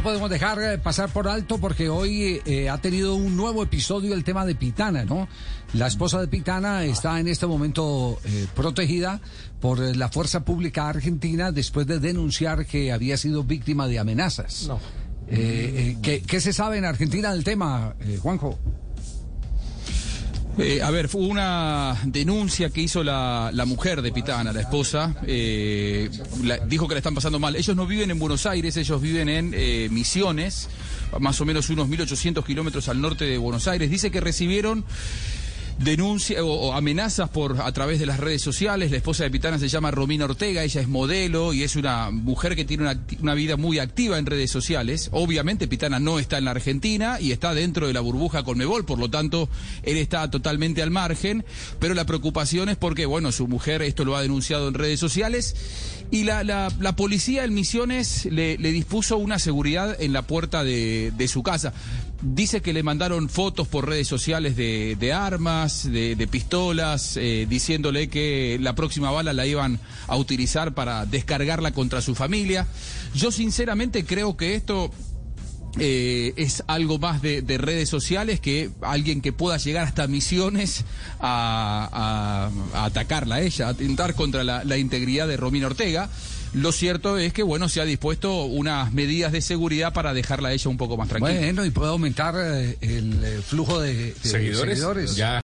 No podemos dejar eh, pasar por alto porque hoy eh, ha tenido un nuevo episodio el tema de Pitana, ¿no? La esposa de Pitana está en este momento eh, protegida por la fuerza pública argentina después de denunciar que había sido víctima de amenazas. No. ¿qué, ¿Qué se sabe en Argentina del tema, Juanjo? Eh, a ver, fue una denuncia que hizo la, mujer de Pitana, la esposa. Eh, dijo que la están pasando mal. Ellos no viven en Buenos Aires, ellos viven en eh, Misiones, más o menos unos 1.800 kilómetros al norte de Buenos Aires. Dice que recibieron denuncia o, amenazas por a través de las redes sociales. La esposa de Pitana se llama Romina Ortega, ella es modelo y es una mujer que tiene una, vida muy activa en redes sociales. Obviamente Pitana no está en la Argentina y está dentro de la burbuja Conmebol, por lo tanto él está totalmente al margen, pero la preocupación es porque, bueno, su mujer esto lo ha denunciado en redes sociales y la, la, policía en Misiones le, dispuso una seguridad en la puerta de, de su casa. Dice que le mandaron fotos por redes sociales de, de armas, de, pistolas, eh, diciéndole que la próxima bala la iban a utilizar para descargarla contra su familia. Yo sinceramente creo que esto eh, es algo más de, de, redes sociales que alguien que pueda llegar hasta misiones a, a, atacarla a ella, a atentar contra la, la integridad de Romina Ortega. Lo cierto es que, bueno, se ha dispuesto unas medidas de seguridad para dejarla ella un poco más tranquila. Bueno, y puede aumentar eh, el eh, flujo de, seguidores.